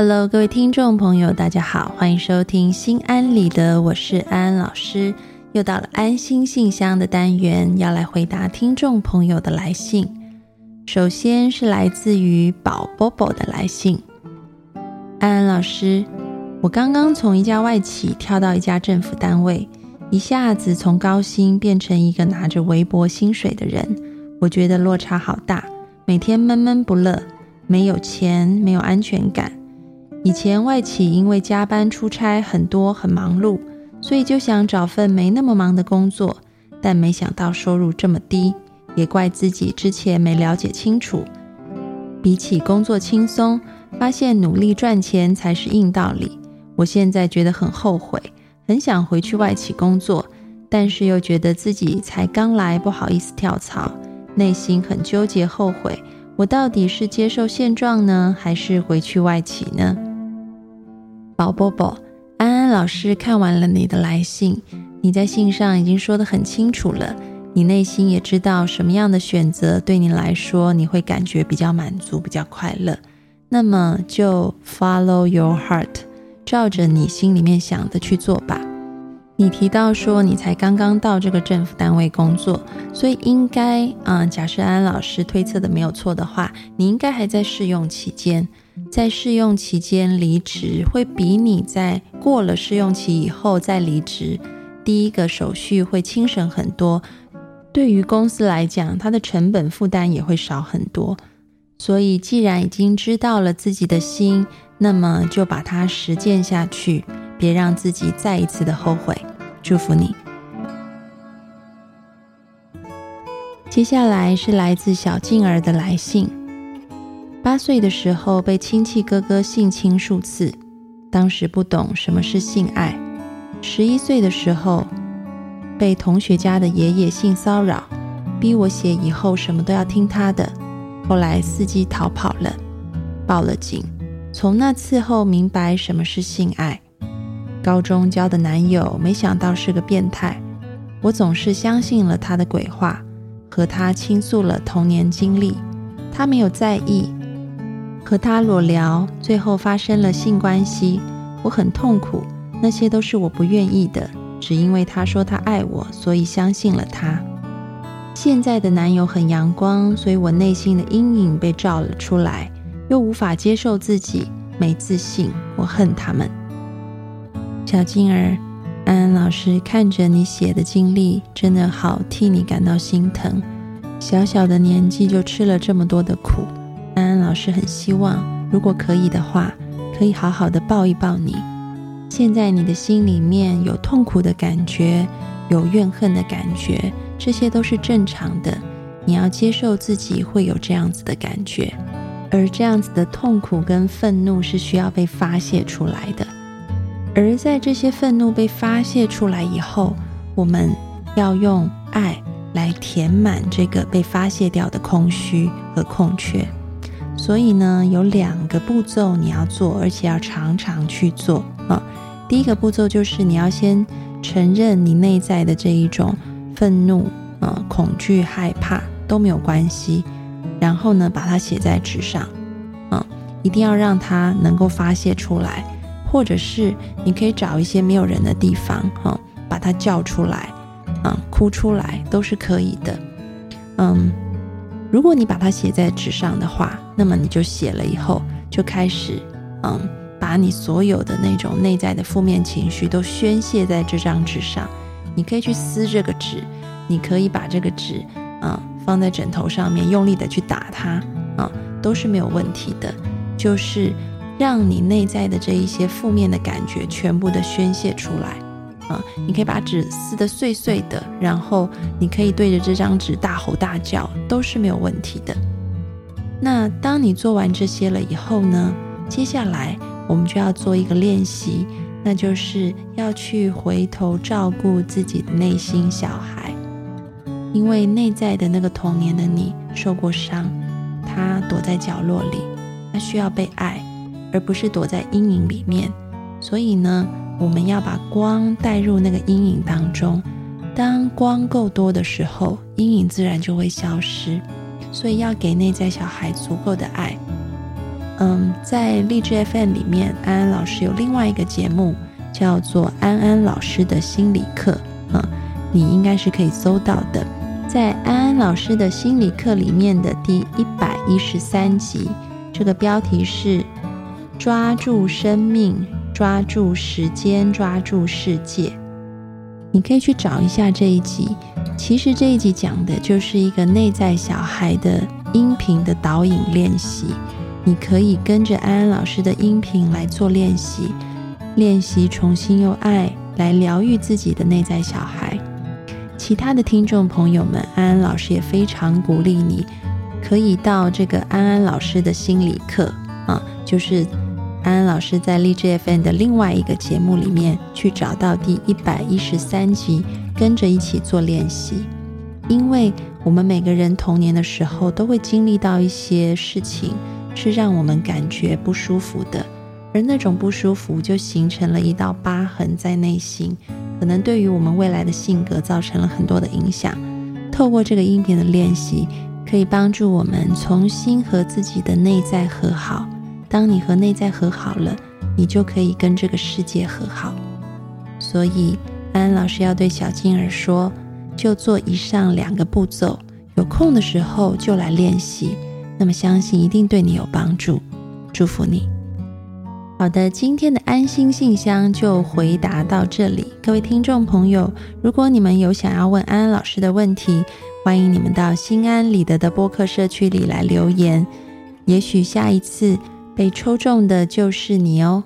Hello，各位听众朋友，大家好，欢迎收听心安理得，我是安安老师。又到了安心信箱的单元，要来回答听众朋友的来信。首先是来自于宝宝宝的来信，安安老师，我刚刚从一家外企跳到一家政府单位，一下子从高薪变成一个拿着微薄薪水的人，我觉得落差好大，每天闷闷不乐，没有钱，没有安全感。以前外企因为加班出差很多，很忙碌，所以就想找份没那么忙的工作，但没想到收入这么低，也怪自己之前没了解清楚。比起工作轻松，发现努力赚钱才是硬道理。我现在觉得很后悔，很想回去外企工作，但是又觉得自己才刚来，不好意思跳槽，内心很纠结，后悔。我到底是接受现状呢，还是回去外企呢？宝宝宝，安安老师看完了你的来信，你在信上已经说得很清楚了，你内心也知道什么样的选择对你来说你会感觉比较满足、比较快乐。那么就 follow your heart，照着你心里面想的去做吧。你提到说你才刚刚到这个政府单位工作，所以应该啊，假设安安老师推测的没有错的话，你应该还在试用期间。在试用期间离职，会比你在过了试用期以后再离职，第一个手续会轻省很多。对于公司来讲，它的成本负担也会少很多。所以，既然已经知道了自己的心，那么就把它实践下去，别让自己再一次的后悔。祝福你。接下来是来自小静儿的来信。八岁的时候被亲戚哥哥性侵数次，当时不懂什么是性爱。十一岁的时候被同学家的爷爷性骚扰，逼我写以后什么都要听他的。后来伺机逃跑了，报了警。从那次后明白什么是性爱。高中交的男友没想到是个变态，我总是相信了他的鬼话，和他倾诉了童年经历，他没有在意。和他裸聊，最后发生了性关系，我很痛苦。那些都是我不愿意的，只因为他说他爱我，所以相信了他。现在的男友很阳光，所以我内心的阴影被照了出来，又无法接受自己，没自信。我恨他们。小静儿，安安老师看着你写的经历，真的好替你感到心疼。小小的年纪就吃了这么多的苦。安安老师很希望，如果可以的话，可以好好的抱一抱你。现在你的心里面有痛苦的感觉，有怨恨的感觉，这些都是正常的。你要接受自己会有这样子的感觉，而这样子的痛苦跟愤怒是需要被发泄出来的。而在这些愤怒被发泄出来以后，我们要用爱来填满这个被发泄掉的空虚和空缺。所以呢，有两个步骤你要做，而且要常常去做啊。第一个步骤就是你要先承认你内在的这一种愤怒、啊恐惧、害怕都没有关系，然后呢，把它写在纸上，啊，一定要让它能够发泄出来，或者是你可以找一些没有人的地方，哈，把它叫出来，啊，哭出来都是可以的，嗯。如果你把它写在纸上的话，那么你就写了以后就开始，嗯，把你所有的那种内在的负面情绪都宣泄在这张纸上。你可以去撕这个纸，你可以把这个纸，啊，放在枕头上面，用力的去打它，啊，都是没有问题的。就是让你内在的这一些负面的感觉全部的宣泄出来。啊，你可以把纸撕得碎碎的，然后你可以对着这张纸大吼大叫，都是没有问题的。那当你做完这些了以后呢？接下来我们就要做一个练习，那就是要去回头照顾自己的内心小孩，因为内在的那个童年的你受过伤，他躲在角落里，他需要被爱，而不是躲在阴影里面。所以呢？我们要把光带入那个阴影当中，当光够多的时候，阴影自然就会消失。所以要给内在小孩足够的爱。嗯，在励志 FM 里面，安安老师有另外一个节目叫做安安老师的心理课，嗯，你应该是可以搜到的。在安安老师的心理课里面的第一百一十三集，这个标题是“抓住生命，抓住时间，抓住世界”。你可以去找一下这一集。其实这一集讲的就是一个内在小孩的音频的导引练习。你可以跟着安安老师的音频来做练习，练习重新用爱来疗愈自己的内在小孩。其他的听众朋友们，安安老师也非常鼓励你，可以到这个安安老师的心理课啊，就是安安老师在励志 FM 的另外一个节目里面去找到第一百一十三集，跟着一起做练习。因为我们每个人童年的时候都会经历到一些事情，是让我们感觉不舒服的，而那种不舒服就形成了一道疤痕在内心。可能对于我们未来的性格造成了很多的影响。透过这个音频的练习，可以帮助我们重新和自己的内在和好。当你和内在和好了，你就可以跟这个世界和好。所以，安安老师要对小静儿说：就做以上两个步骤，有空的时候就来练习。那么，相信一定对你有帮助。祝福你。好的，今天的安心信箱就回答到这里。各位听众朋友，如果你们有想要问安安老师的问题，欢迎你们到心安理得的播客社区里来留言。也许下一次被抽中的就是你哦。